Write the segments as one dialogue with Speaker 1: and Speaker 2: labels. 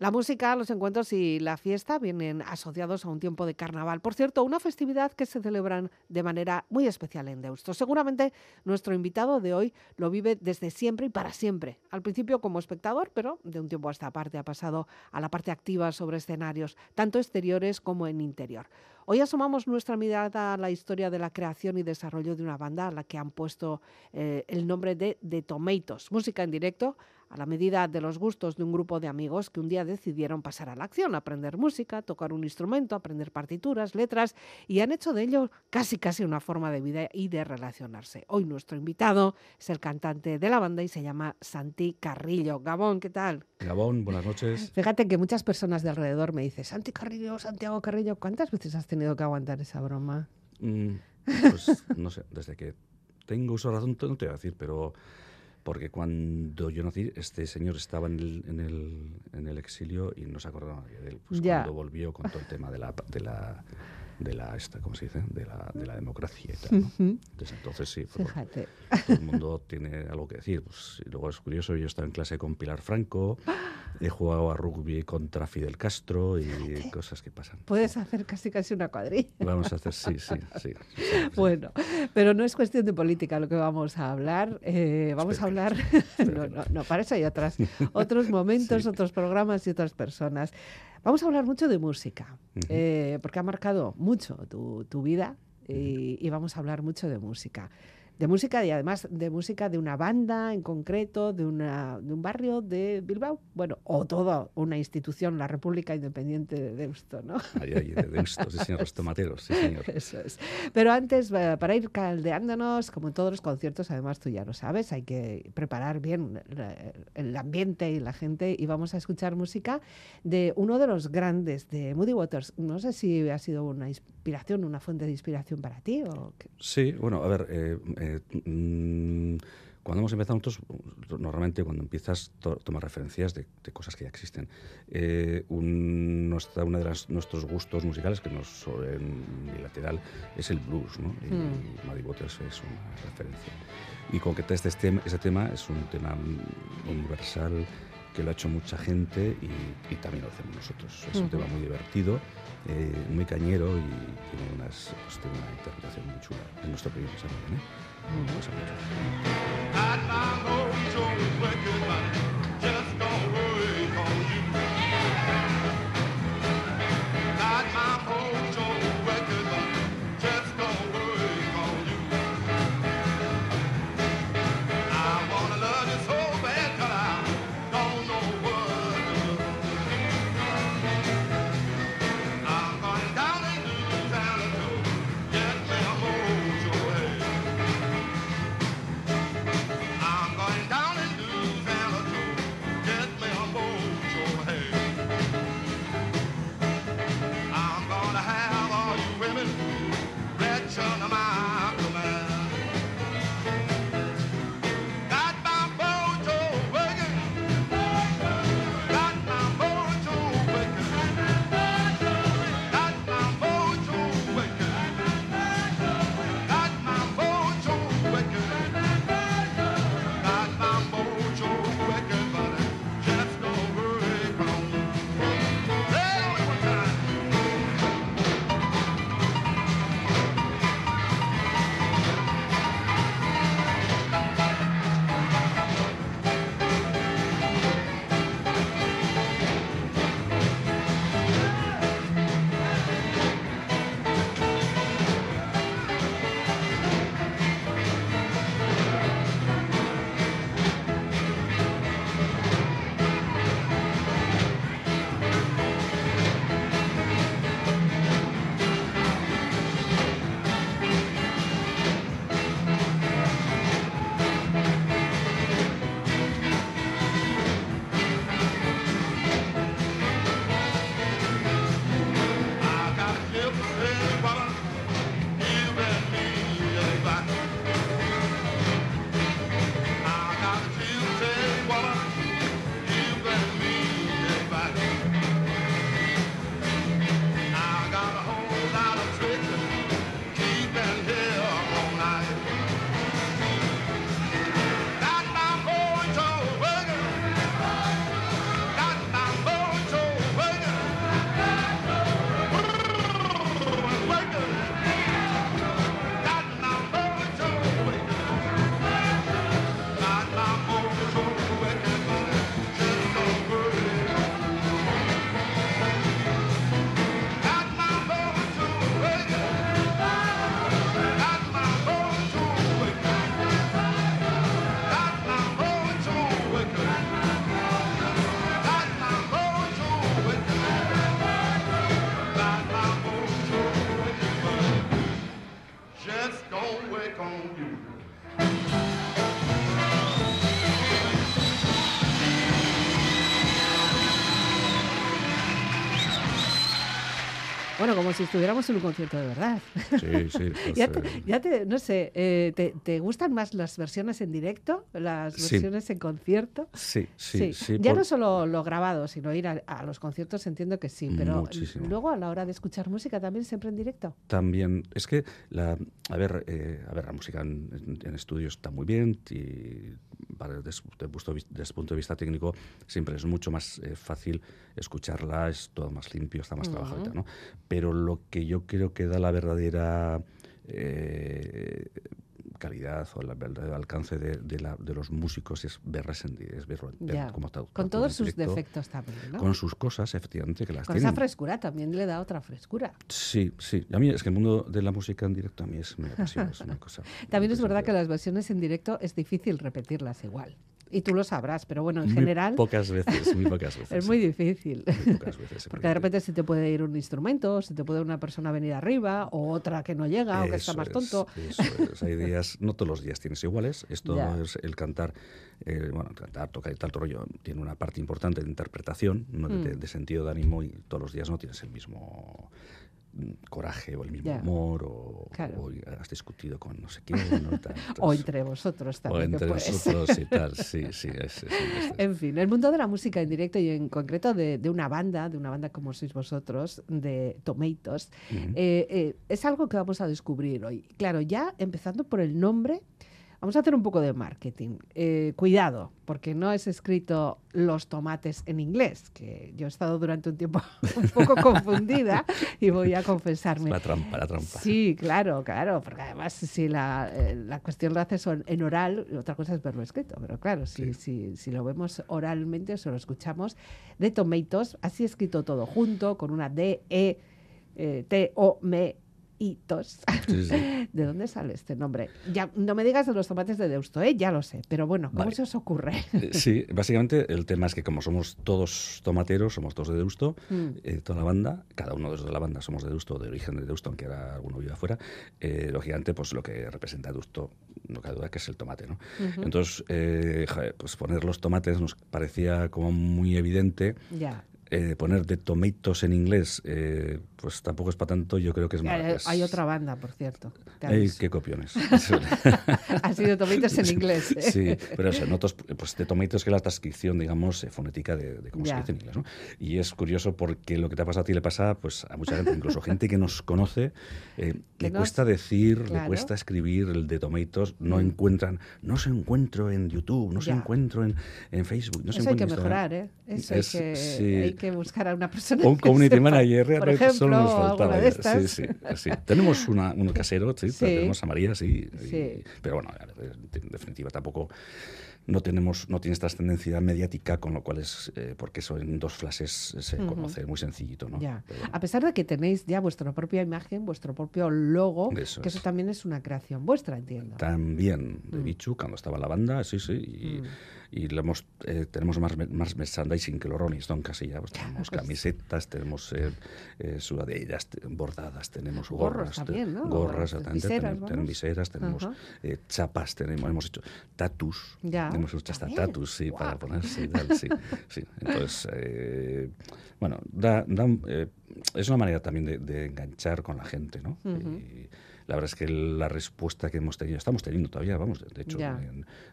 Speaker 1: La música, los encuentros y la fiesta vienen asociados a un tiempo de carnaval. Por cierto, una festividad que se celebran de manera muy especial en Deusto. Seguramente nuestro invitado de hoy lo vive desde siempre y para siempre. Al principio como espectador, pero de un tiempo a esta parte ha pasado a la parte activa sobre escenarios, tanto exteriores como en interior. Hoy asomamos nuestra mirada a la historia de la creación y desarrollo de una banda a la que han puesto eh, el nombre de The Tomatoes, música en directo a la medida de los gustos de un grupo de amigos que un día decidieron pasar a la acción, aprender música, tocar un instrumento, aprender partituras, letras y han hecho de ello casi casi una forma de vida y de relacionarse. Hoy nuestro invitado es el cantante de la banda y se llama Santi Carrillo. Gabón, ¿qué tal?
Speaker 2: Gabón, buenas noches.
Speaker 1: Fíjate que muchas personas de alrededor me dicen, Santi Carrillo, Santiago Carrillo, ¿cuántas veces has tenido que aguantar esa broma?
Speaker 2: Mm, pues no sé, desde que tengo uso razón, no te voy a decir, pero porque cuando yo nací, este señor estaba en el, en el, en el exilio y no se acordaba de él. Pues cuando volvió con todo el tema de la, de la de la esta, ¿cómo se dice? De la, de la democracia y tal. Desde entonces sí,
Speaker 1: Fíjate.
Speaker 2: todo el mundo tiene algo que decir. Pues, luego es curioso, yo estaba en clase con Pilar Franco, he jugado a rugby contra Fidel Castro y cosas que pasan.
Speaker 1: Puedes hacer casi casi una cuadrilla.
Speaker 2: Vamos a hacer, sí, sí, sí.
Speaker 1: bueno, pero no es cuestión de política lo que vamos a hablar. Eh, vamos a hablar, no, no, no, para eso hay otras, otros momentos, otros programas y otras personas. Vamos a hablar mucho de música, eh, porque ha marcado mucho tu, tu vida y, y, vamos a hablar mucho de música de música y además de música de una banda en concreto, de, una, de un barrio de Bilbao, bueno, o toda una institución, la República Independiente de Deusto, ¿no?
Speaker 2: Ahí, de Deusto, sí señor, los tomateros, sí señor.
Speaker 1: Eso es. Pero antes, para ir caldeándonos, como en todos los conciertos, además tú ya lo sabes, hay que preparar bien el ambiente y la gente y vamos a escuchar música de uno de los grandes, de Moody Waters. No sé si ha sido una inspiración, una fuente de inspiración para ti o qué.
Speaker 2: Sí, bueno, a ver, eh, eh, Mm, cuando hemos empezado nosotros, normalmente cuando empiezas to tomas referencias de, de, cosas que ya existen. Eh, un, nuestra, uno de las, nuestros gustos musicales, que nos en bilateral, es el blues, ¿no? Y mm. Muddy Waters es una referencia. Y concretar este tema, ese tema es un tema universal que lo ha hecho mucha gente y, y también lo hacemos nosotros. Es uh -huh. un tema muy divertido, eh, muy cañero y tiene, unas, pues, tiene una interpretación muy chula en nuestro país. ¿eh? Mm-hmm.
Speaker 1: Bueno, como si estuviéramos en un concierto de verdad.
Speaker 2: Sí, sí.
Speaker 1: ya, te, ya, te, no sé, eh, te, te, gustan más las versiones en directo, las versiones en concierto?
Speaker 2: Sí, sí, sí.
Speaker 1: ya no solo lo grabado, sino ir a, los conciertos, entiendo que sí, pero luego a la hora de escuchar música también siempre en directo.
Speaker 2: También, es que, la, a, ver, eh, a ver, la música en, estudio está muy bien y para, desde, el punto de vista técnico siempre es mucho más eh, fácil escucharla, es todo más limpio, está más trabajado, ¿no? pero lo que yo creo que da la verdadera eh, calidad o el verdadero alcance de, de, los músicos es verlas es verlo, como
Speaker 1: está, Con todos sus defectos también, ¿no?
Speaker 2: Con sus cosas, efectivamente, que las
Speaker 1: Con esa frescura también le da otra frescura.
Speaker 2: Sí, sí. A mí es que el mundo de la música en directo a mí es, me apasiona, es una cosa.
Speaker 1: también es verdad que las versiones en directo es difícil repetirlas igual. Y tú lo sabrás, pero bueno, en general...
Speaker 2: Pocas veces, muy pocas veces.
Speaker 1: es muy difícil. pocas veces. Porque de repente se te puede ir un instrumento, se te puede una persona venir arriba, o otra que no llega, o que está más tonto.
Speaker 2: Eso es. Hay días, no todos los días tienes iguales. Esto es el cantar, eh, bueno, cantar, tocar y tal rollo, tiene una parte importante de interpretación, de, mm. de, sentido de ánimo, y todos los días no tienes el mismo coraje o el mismo humor o, has discutido con no sé quién.
Speaker 1: o entre vosotros también.
Speaker 2: O entre vosotros y tal, sí, sí.
Speaker 1: en fin, el mundo de la música en directo y en concreto de, de una banda, de una banda como sois vosotros, de Tomatoes, eh, eh, es algo que vamos a descubrir hoy. Claro, ya empezando por el nombre, Vamos a hacer un poco de marketing. Eh, cuidado, porque no es escrito los tomates en inglés, que yo he estado durante un tiempo un poco confundida y voy a confesarme.
Speaker 2: La trampa, la trampa.
Speaker 1: Sí, claro, claro, porque además si la, eh, la cuestión lo haces en oral, otra cosa es verlo escrito, pero claro, si, si, si lo vemos oralmente o se lo escuchamos, de tomatoes, así escrito todo junto, con una D, E, eh, T, O, M, hitos. ¿De dónde sale este nombre? Ya, no me digas de los tomates de Deusto, ¿eh? ya lo sé, pero bueno, ¿cómo se os ocurre?
Speaker 2: Eh, sí, básicamente el tema es que como somos todos tomateros, somos todos de Deusto, mm. eh, toda la banda, cada uno de los de la banda somos de Deusto, de origen de Deusto, aunque era alguno vive afuera, eh, lógicamente pues lo que representa Deusto, no cabe duda que es el tomate, ¿no? Entonces, pues poner los tomates nos parecía como muy evidente. Ya eh, poner de Tomatoes en inglés, eh, pues tampoco es para tanto, yo creo que es más.
Speaker 1: Hay, otra banda, por cierto.
Speaker 2: Qué copiones.
Speaker 1: ha sido Tomatoes en inglés.
Speaker 2: ¿eh? Sí, pero eso, notos, pues de Tomatoes que es la transcripción, digamos, fonética de, cómo se dice en inglés. ¿no? Y es curioso porque lo que te ha pasado a ti le pasa pues, a mucha gente, incluso gente que nos conoce, le cuesta decir, le cuesta escribir el de Tomatoes, no mm. encuentran, no se encuentro en YouTube, no se encuentro en, en Facebook. No
Speaker 1: eso
Speaker 2: se
Speaker 1: hay que mejorar, ¿eh? Eso hay que que buscar a una persona.
Speaker 2: Un community manager, por ejemplo, solo nos faltaba. De estas. Sí, sí, sí. Tenemos una, uno casero, sí, tenemos a María, sí, pero bueno, en definitiva tampoco no tenemos no tienes trascendencia mediática con lo cual es eh, porque eso en dos flashes se conoce muy sencillito no
Speaker 1: a pesar de que tenéis ya vuestra propia imagen vuestro propio logo que eso también es una creación vuestra entiendo
Speaker 2: también de mm. Bichu cuando estaba la banda sí sí y, mm. Y hemos, eh, tenemos más, más merchandising que los Rolling Stone casi ya pues tenemos camisetas tenemos eh, eh sudaderas bordadas tenemos gorras
Speaker 1: también, ¿no?
Speaker 2: gorras tenemos, viseras tenemos chapas tenemos hemos hecho tatus ya hemos hecho hasta tatus, sí, para ponerse tal, sí. sí. Entonces, eh, bueno, da, da, eh, es una manera también de, de, enganchar con la gente, ¿no? y, la verdad es que la respuesta que hemos tenido, estamos teniendo todavía, vamos, de hecho,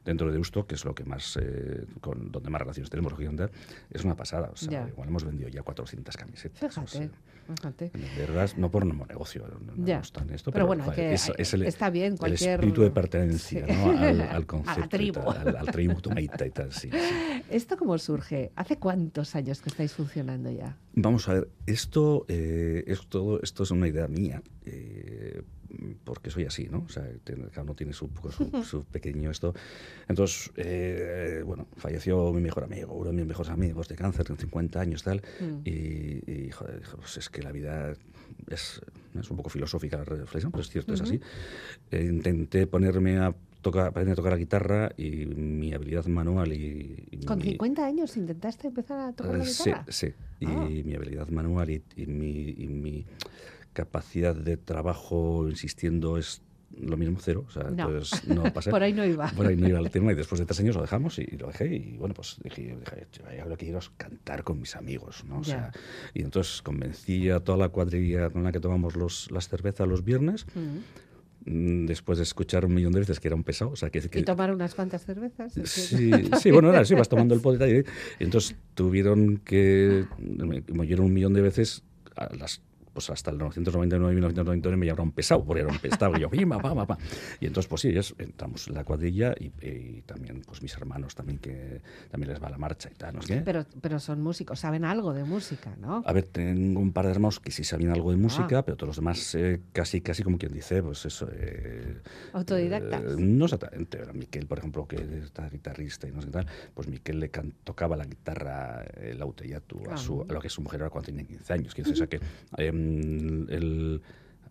Speaker 2: dentro de Usto, que es lo que más, eh, con donde más relaciones tenemos, es una pasada. O sea, igual hemos vendido ya 400 camisetas.
Speaker 1: Fíjate, fíjate.
Speaker 2: Verdad, no por un negocio, no, está en esto,
Speaker 1: pero, bueno, que es, el, está bien cualquier...
Speaker 2: el espíritu de pertenencia ¿no? al, concepto. a la tribu. al, al tribu y tal, sí,
Speaker 1: ¿Esto cómo surge? ¿Hace cuántos años que estáis funcionando ya?
Speaker 2: Vamos a ver, esto, eh, es todo, esto es una idea mía. Eh, porque soy así, ¿no? O sea, cada uno tiene su, su, pequeño esto. Entonces, eh, bueno, falleció mi mejor amigo, uno de mis mejores amigos de cáncer, con 50 años tal, mm. y, joder, pues es que la vida es, es, un poco filosófica la reflexión, pero es cierto, es así. Eh, intenté ponerme a tocar, aprender a tocar la guitarra y mi habilidad manual y...
Speaker 1: ¿Con 50 años intentaste empezar a tocar la eh, guitarra?
Speaker 2: Sí, sí. Y ah. mi habilidad manual y, mi, y mi capacidad de trabajo insistiendo es lo mismo cero, o sea,
Speaker 1: No.
Speaker 2: entonces no pasé.
Speaker 1: Por ahí no iba.
Speaker 2: Por ahí no iba el tema y después de tres años lo dejamos y, lo dejé y bueno, pues dije, dije yo lo que quiero es cantar con mis amigos, ¿no? O sea, y entonces convencí a toda la cuadrilla con la que tomamos los, las cervezas los viernes,
Speaker 1: Mm.
Speaker 2: después de escuchar un millón de veces que era un pesado, o sea, que... que
Speaker 1: Y tomar unas cuantas cervezas.
Speaker 2: Sí, sí, bueno, era así, vas tomando el poder y, y entonces tuvieron que, me, me oyeron un millón de veces a las pues hasta el 1999 y 1999 me llamaron pesado, porque era un pesado. Y yo, "Pima, pa, pa, pa". Y entonces, pues sí, ellos entramos en la cuadrilla y, y también, pues mis hermanos también, que también les va la marcha y tal, ¿no sé qué.
Speaker 1: Pero, pero son músicos, saben algo de música, ¿no?
Speaker 2: A ver, tengo un par de hermanos que sí sabían algo de música,
Speaker 1: Ah.
Speaker 2: pero todos los demás eh, casi, casi como quien dice, pues eso... eh,
Speaker 1: Autodidactas.
Speaker 2: eh, no exactamente. Miquel, por ejemplo, que está guitarrista y no sé qué tal, pues Miquel le can- tocaba la guitarra, el auteyatu, a, su,
Speaker 1: Ah.
Speaker 2: a lo que su mujer era cuando tenía 15 años. Decir, o sea que em, el-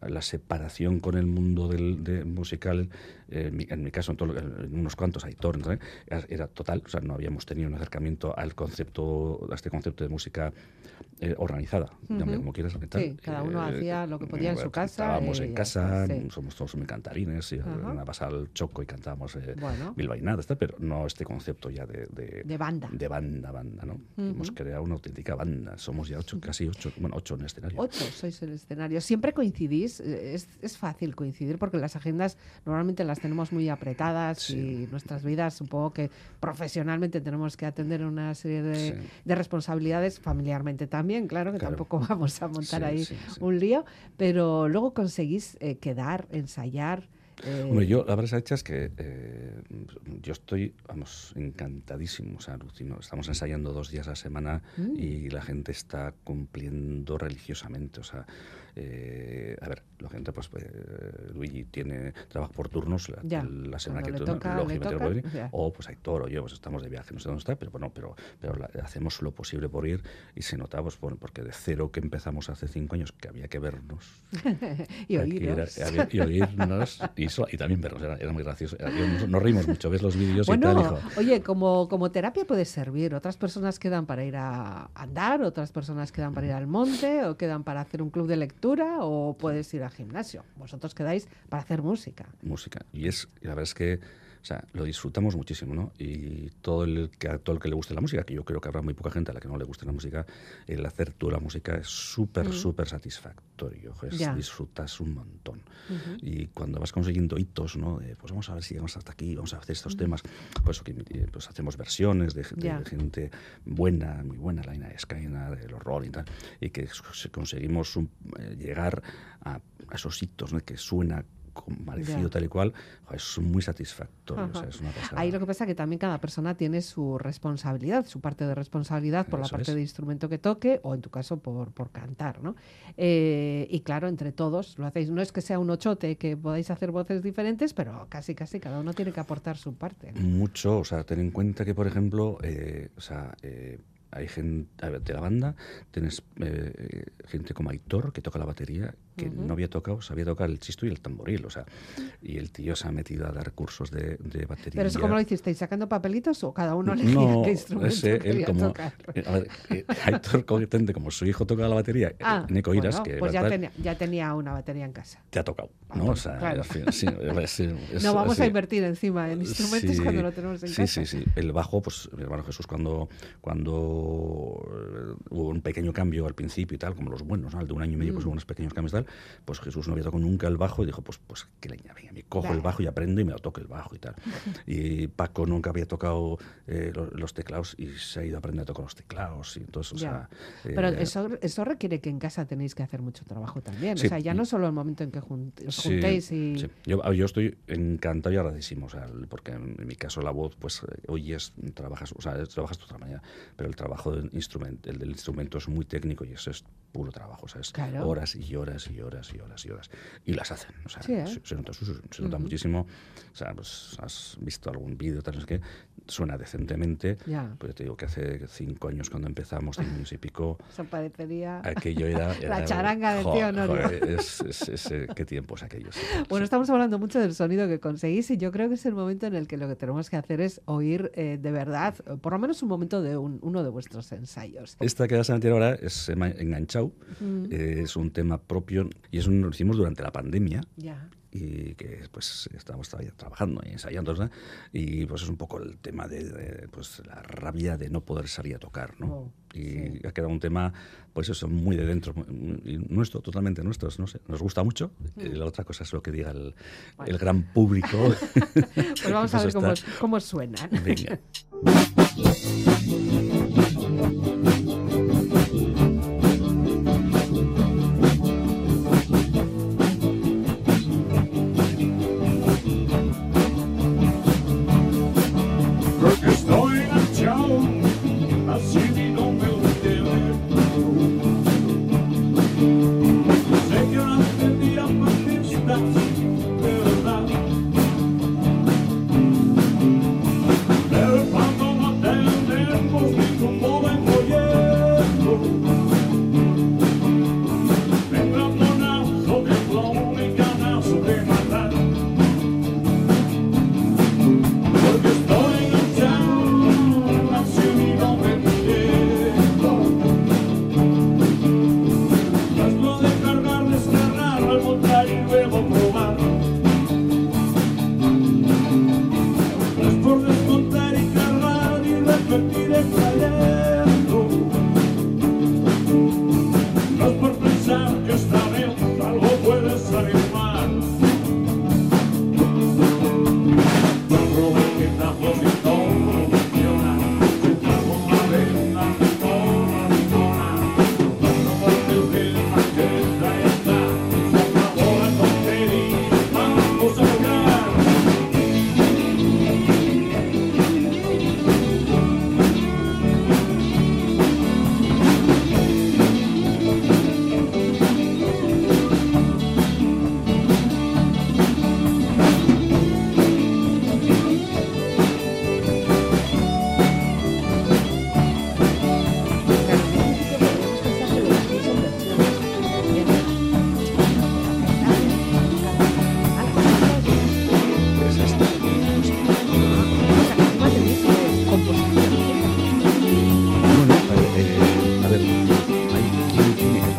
Speaker 2: la separación con el mundo del de musical, eh, en, mi, en mi caso, en, todo en unos cuantos, Aitor, ¿no? era, era total, o sea, no habíamos tenido un acercamiento al concepto, a este concepto de música eh, organizada, como quieras.
Speaker 1: Sí, cada uno hacía lo que podía en su casa
Speaker 2: Estábamos en casa,
Speaker 1: sí.
Speaker 2: somos todos muy cantarines, y
Speaker 1: Ajá.
Speaker 2: una pasada al choco y cantábamos eh,
Speaker 1: Bueno.
Speaker 2: bilbainadas, pero no este concepto ya de, de,
Speaker 1: De banda.
Speaker 2: de banda, banda, ¿no? Hemos creado una auténtica banda, somos ya ocho, casi ocho, bueno, ocho en el escenario.
Speaker 1: Ocho sois el escenario. ¿Siempre coincidís? Eh, Es, es fácil coincidir porque las agendas normalmente las tenemos muy apretadas
Speaker 2: Sí.
Speaker 1: y nuestras vidas, supongo que profesionalmente tenemos que atender una serie de,
Speaker 2: Sí.
Speaker 1: de responsabilidades, familiarmente también, claro, que
Speaker 2: Claro.
Speaker 1: tampoco vamos a montar
Speaker 2: Sí,
Speaker 1: ahí
Speaker 2: sí, sí.
Speaker 1: un lío, pero luego conseguís eh, quedar, ensayar. eh,
Speaker 2: Hombre, yo la verdad es que eh, yo estoy, vamos, encantadísimo, o sea, alucino. Estamos ensayando dos días a la semana
Speaker 1: Mm.
Speaker 2: y la gente está cumpliendo religiosamente, o sea, eh, a ver, la gente, pues, eh, Luigi tiene trabajo por turnos la,
Speaker 1: Ya,
Speaker 2: la semana que
Speaker 1: toca, le
Speaker 2: lógicamente,
Speaker 1: toca,
Speaker 2: puede o pues Aitor o yo, pues estamos de viaje, no sé dónde está, pero bueno, pero, pero la- hacemos lo posible por ir y se nota, pues, por- porque de cero que empezamos hace cinco años, que había que vernos,
Speaker 1: y
Speaker 2: era- había- y oírnos y, so- y también vernos, era, era muy gracioso. Nos, nos reímos mucho, ves los vídeos y
Speaker 1: Bueno,
Speaker 2: tal, hijo.
Speaker 1: oye, como, como terapia puede servir. Otras personas quedan para ir a andar, otras personas quedan para ir al monte, o quedan para hacer un club de lectura, o puedes ir al gimnasio. Vosotros quedáis para hacer música.
Speaker 2: música. Y es, la verdad es que, o sea, lo disfrutamos muchísimo, ¿no? Y todo el que a todo el que le guste la música, que yo creo que habrá muy poca gente a la que no le guste la música, el hacer tú la música es súper, súper satisfactorio. es- disfrutas un montón. Y cuando vas consiguiendo hitos, ¿no? De, pues vamos a ver si llegamos hasta aquí, vamos a hacer estos temas. Pues, eh, pues hacemos versiones de, de
Speaker 1: Ya.
Speaker 2: gente buena, muy buena, la Ina Skyna, de los Rolling y tal, y que conseguimos un- eh, llegar a, a esos hitos, ¿no? Que suena parecido tal y cual, es muy satisfactorio. o sea,
Speaker 1: Ajá.
Speaker 2: es una pasada.
Speaker 1: Ahí lo que pasa es que también cada persona tiene su responsabilidad, su parte de responsabilidad por la parte
Speaker 2: es.
Speaker 1: de instrumento que toque o en tu caso por, por cantar, ¿no? Eh, y claro, entre todos lo hacéis. No es que sea un ochote que podáis hacer voces diferentes, pero casi casi cada uno tiene que aportar su parte. ¿no?
Speaker 2: Mucho, o sea, ten en cuenta que, por ejemplo, eh, o sea, eh, hay gente de la banda, tienes eh, gente como Aitor, que toca la batería, que no había tocado, sabía tocar el chisto y el tamboril, o sea, y el tío se ha metido a dar cursos de, de batería.
Speaker 1: Pero eso, ¿cómo lo hicisteis? ¿Sacando papelitos o cada uno elegía
Speaker 2: No,
Speaker 1: qué instrumento
Speaker 2: ese, él como.
Speaker 1: tocar?
Speaker 2: eh, A ver, eh, Aitor, como su hijo toca la batería, eh,
Speaker 1: Ah,
Speaker 2: Neko Iras,
Speaker 1: bueno,
Speaker 2: que
Speaker 1: pues ya tenía, ya tenía una batería en casa.
Speaker 2: te ha tocado,
Speaker 1: Ah,
Speaker 2: ¿no?
Speaker 1: bueno,
Speaker 2: o sea,
Speaker 1: claro.
Speaker 2: fin, sí, es- es-
Speaker 1: no vamos a
Speaker 2: sí.
Speaker 1: invertir encima en instrumentos
Speaker 2: Sí,
Speaker 1: cuando lo tenemos en
Speaker 2: sí,
Speaker 1: casa.
Speaker 2: Sí, sí, El bajo, pues mi hermano Jesús, cuando, cuando hubo un pequeño cambio al principio y tal, como los buenos, ¿no? Al de un año y medio, pues
Speaker 1: Mm.
Speaker 2: hubo unos pequeños cambios y tal, pues Jesús no había tocado nunca el bajo y dijo, pues, pues que leña, venga, me cojo el bajo y aprendo y me lo toco el bajo y tal. Y Paco nunca había tocado eh, lo- los, teclados y se ha ido a aprender a tocar los teclados y entonces, o
Speaker 1: Ya.
Speaker 2: sea...
Speaker 1: Pero
Speaker 2: eh,
Speaker 1: eso, eso requiere que en casa tenéis que hacer mucho trabajo también.
Speaker 2: Sí,
Speaker 1: O sea, ya no solo el momento en que jun- os
Speaker 2: Sí,
Speaker 1: juntéis y...
Speaker 2: sí. Yo, estoy encantado y agradecísimo, o sea, el- porque en, en mi caso la voz, pues eh, oyes, trabajas, o sea, trabajas de otra manera, pero el trabajo del instrumento, el del instrumento es muy técnico y eso es puro trabajo, o sea, es
Speaker 1: Claro.
Speaker 2: horas y horas y horas y horas y horas. Y las hacen, o sea,
Speaker 1: Sí, ¿eh?
Speaker 2: se, se nota, se- se nota muchísimo, o sea, pues has visto algún vídeo, tal, no sé qué, suena decentemente,
Speaker 1: Ya.
Speaker 2: pues te digo que hace cinco años cuando empezamos, cinco años y pico,
Speaker 1: Eso parecería...
Speaker 2: aquello era...
Speaker 1: La
Speaker 2: era-
Speaker 1: charanga del
Speaker 2: jo-
Speaker 1: tío
Speaker 2: joder, es, es- es, eh, qué tiempos aquellos. sí,
Speaker 1: Bueno,
Speaker 2: sí.
Speaker 1: estamos hablando mucho del sonido que conseguís y yo creo que es el momento en el que lo que tenemos que hacer es oír eh, de verdad, eh, por lo menos un momento de un- uno de vuestros ensayos.
Speaker 2: Esta que que vas a meter ahora es Enganchado. es un tema propio y es un, lo hicimos durante la pandemia.
Speaker 1: Ya.
Speaker 2: Y que pues todavía trabajando y ensayando y pues es un poco el tema de, pues la rabia de no poder salir a tocar ¿no? Oh, y ha quedado un tema pues eso muy de dentro y nuestro totalmente nuestro no sé nos gusta mucho y la otra cosa es lo que diga el, el gran público.
Speaker 1: Pues vamos a ver cómo, cómo suena.
Speaker 2: Venga de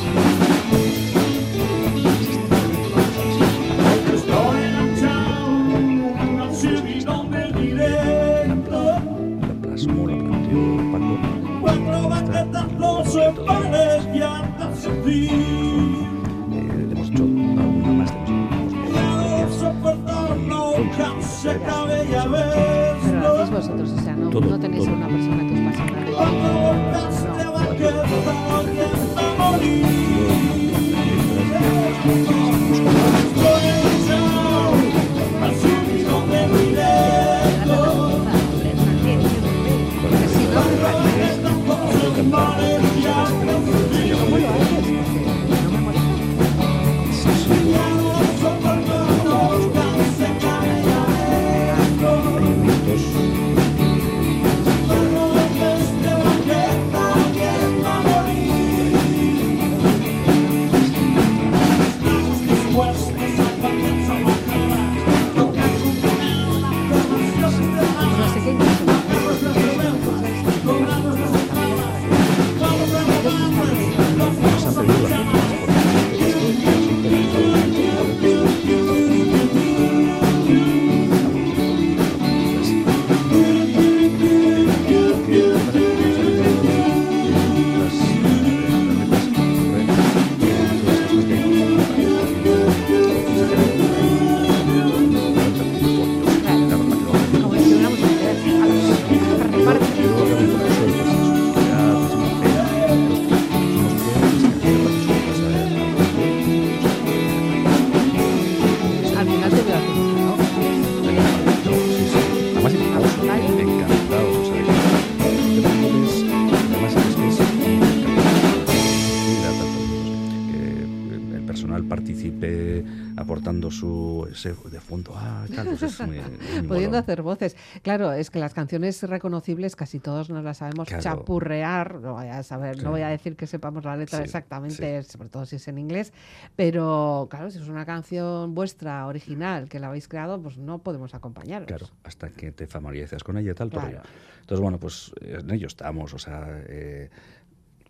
Speaker 1: Pudiendo hacer voces. Claro, es que las canciones reconocibles casi todos nos las sabemos chapurrear, no voy a saber, no voy a decir que sepamos la letra exactamente, sobre todo si es en inglés, pero claro, si es una canción vuestra, original, que la habéis creado, pues no podemos acompañaros.
Speaker 2: Claro, hasta que te familiarizas con ella y tal, Entonces, bueno, pues en ello estamos, o sea... Eh,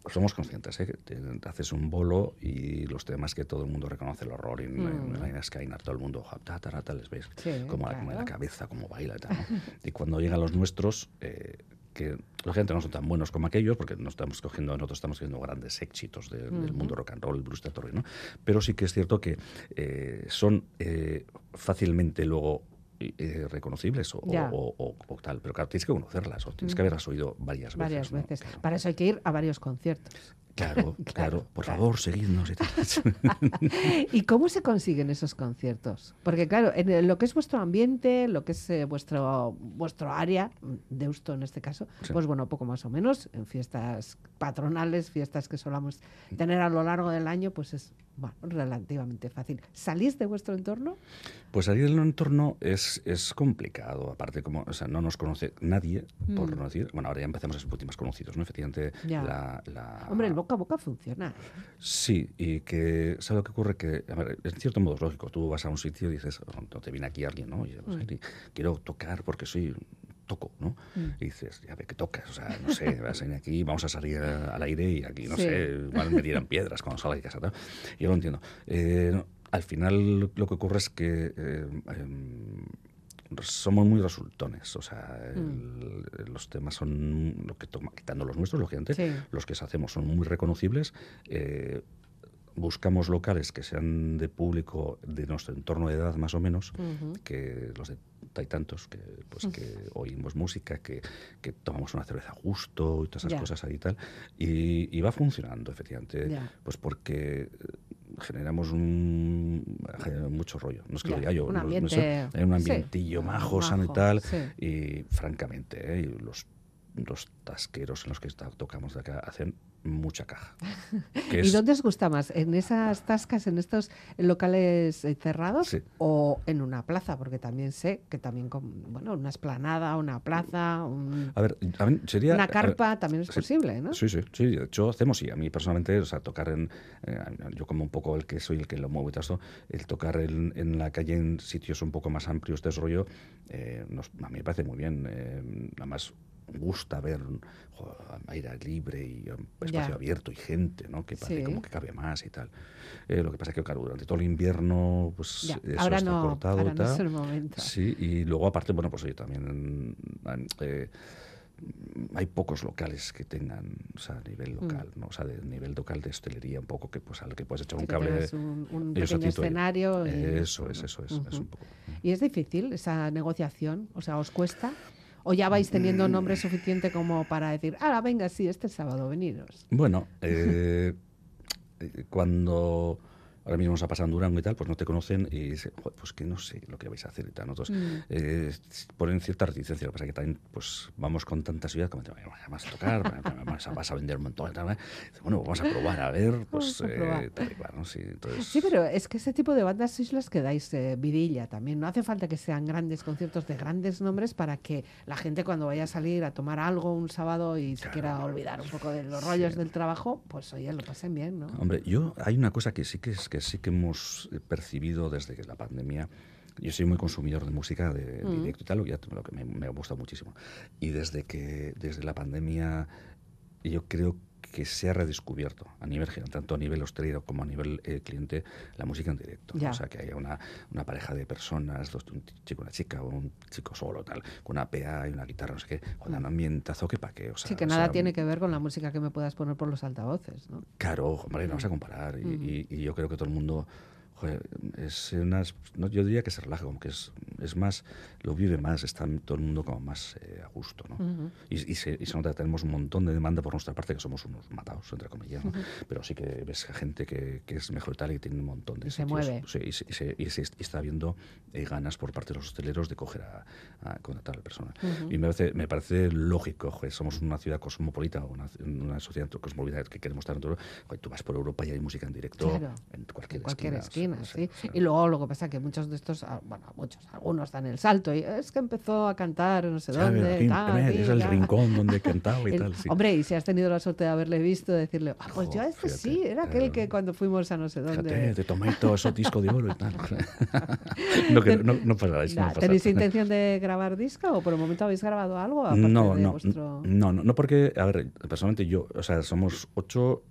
Speaker 2: somos conscientes, ¿eh? Haces un bolo y los temas que todo el mundo reconoce el horror y mm. en, Skynar todo el mundo les ves como, en la cabeza, como baila y tal. y cuando llegan los nuestros, eh, que lógicamente no son tan buenos como aquellos, porque no estamos cogiendo, nosotros estamos cogiendo grandes éxitos del mundo rock and roll, el blues ¿no? Pero sí que es cierto que eh, son eh, fácilmente luego eh, reconocibles o, tal. Pero claro, tienes que conocerlas o tienes que haberlas oído varias veces.
Speaker 1: Varias veces. Para eso hay que ir a varios conciertos.
Speaker 2: Claro, claro, por favor, seguidnos.
Speaker 1: Y, cómo se consiguen esos conciertos? Porque claro, en lo que es vuestro ambiente, lo que es eh, vuestro vuestro área, Deusto en este caso, pues bueno, poco más o menos, en fiestas patronales, fiestas que solamos tener a lo largo del año, pues es bueno, relativamente fácil. ¿Salís de vuestro entorno?
Speaker 2: Pues salir del entorno es, es complicado, aparte como, o sea, no nos conoce nadie, por mm. no decir, bueno, ahora ya empezamos a ser más conocidos, ¿no? Efectivamente, la,
Speaker 1: Hombre, el boca a boca funciona.
Speaker 2: Sí, y que, ¿sabes lo que ocurre? Que, a ver, en cierto modo es lógico, tú vas a un sitio y dices, oh, no te viene aquí alguien, ¿no? Y, mm. quiero tocar porque soy toco, ¿no? Mm. Y dices, ya ve que tocas, o sea, no sé, vas a ir aquí, vamos a salir al aire y aquí, no sé, igual me dieran piedras cuando salga de casa. ¿no? Yo lo entiendo. Eh, al final lo que ocurre es que eh, em, somos muy resultones, o sea, mm. los temas son, lo que toma, quitando los nuestros, lógicamente, los que hacemos son muy reconocibles. Eh, buscamos locales que sean de público de nuestro entorno de edad más o menos, que los de hay tantos que, pues, que oímos música, que, que, tomamos una cerveza justo y todas esas cosas ahí y tal. Y, va funcionando, efectivamente, pues porque generamos un, mucho rollo. No es que lo diga yo,
Speaker 1: un ambiente,
Speaker 2: un ambientillo majo, sano y tal. Y francamente, ¿eh? los los tasqueros en los que tocamos de acá hacen mucha caja.
Speaker 1: ¿Y dónde os gusta más? ¿En esas tascas, en estos locales eh, cerrados o en una plaza? Porque también sé que también, con, bueno, una esplanada, una plaza,
Speaker 2: a ver, sería,
Speaker 1: una carpa también es posible, ¿no?
Speaker 2: Sí, sí, sí. De hecho, hacemos, sí. A mí personalmente, o sea, tocar en... Eh, yo como un poco el que soy el que lo muevo y todo el tocar en, en, la calle en sitios un poco más amplios de rollo, eh, a mí me parece muy bien. nada más gusta ver aire libre y espacio abierto y gente, ¿no? Que parece como que cabe más y tal. Eh, lo que pasa es que, claro, durante todo el invierno, pues eso
Speaker 1: ahora
Speaker 2: está
Speaker 1: no,
Speaker 2: cortado.
Speaker 1: Ahora no es el momento.
Speaker 2: Sí, y luego aparte, bueno, pues oye, también... Eh, hay pocos locales que tengan, o sea, a nivel mm. local, ¿no? O sea, de nivel local de hostelería un poco que pues al que puedes echar un cable.
Speaker 1: Un, un pequeño escenario.
Speaker 2: Eso es, eso es, es un poco.
Speaker 1: ¿Y es difícil esa negociación? O sea, ¿os cuesta? ¿O ya vais teniendo nombre mm. suficiente como para decir, ah, venga, sí, este sábado veniros?
Speaker 2: Bueno, eh, cuando ahora mismo nos ha pasado en Durango y tal, pues no te conocen y dicen, pues que no sé lo que vais a hacer y tal. Nosotros mm. eh, ponen cierta reticencia, lo que pasa es que también pues vamos con tanta seguridad como te vas a tocar, vas a, vender un montón. Tal, bueno, vamos a probar a ver, pues eh, tal y cual, ¿no?
Speaker 1: sí, entonces... sí, pero es que ese tipo de bandas sois las que dais eh, vidilla también. No hace falta que sean grandes conciertos de grandes nombres para que la gente cuando vaya a salir a tomar algo un sábado y se quiera olvidar un poco de los rollos del trabajo, pues oye, lo pasen bien, ¿no?
Speaker 2: Hombre, yo hay una cosa que sí que es que sí que hemos percibido desde que la pandemia yo soy muy consumidor de música de, mm. directo y tal, lo que me, me gusta muchísimo. Y desde que desde la pandemia yo creo que se ha redescubierto a nivel tanto a nivel hostelero como a nivel eh, cliente, la música en directo. O sea, que haya una, una pareja de personas, dos, un chico, una chica, o un chico solo, tal, con una PA y una guitarra, no sé qué, con un ambientazo que pa' qué. O sea,
Speaker 1: sí, que nada tiene que ver con la música que me puedas poner por los altavoces, ¿no?
Speaker 2: Claro, hombre, no vas a comparar. y, y yo creo que todo el mundo es unas, no, yo diría que se relaja, como que es, es más, lo vive más, está todo el mundo como más eh, a gusto, ¿no? y, y, se, y, se, nota que tenemos un montón de demanda por nuestra parte, que somos unos matados, entre comillas, ¿no? Pero sí que ves gente que, que, es mejor tal y tiene un montón de
Speaker 1: y se mueve.
Speaker 2: Sí, y, se, y, se, está viendo eh, ganas por parte de los hosteleros de coger a, a contratar a la persona. Y me parece, me parece lógico, joder, somos una ciudad cosmopolita, una, una sociedad cosmopolita que queremos estar en todo. Joder, tú vas por Europa y hay música en directo en cualquier,
Speaker 1: en cualquier
Speaker 2: esquina
Speaker 1: sí, Y luego lo que pasa es que muchos de estos, ah, bueno, muchos, algunos dan el salto y es que empezó a cantar no sé dónde.
Speaker 2: es el rincón donde cantaba y tal.
Speaker 1: Hombre, y si has tenido la suerte de haberle visto, decirle, ah, pues yo este sí, era aquel que cuando fuimos a no sé dónde.
Speaker 2: Fíjate, te tomé todo eso disco de oro y tal. no, que, no, no
Speaker 1: ¿Tenéis intención de grabar disco o por el momento habéis grabado algo?
Speaker 2: No, no, no, no, no, porque, a ver, personalmente yo, o sea, somos ocho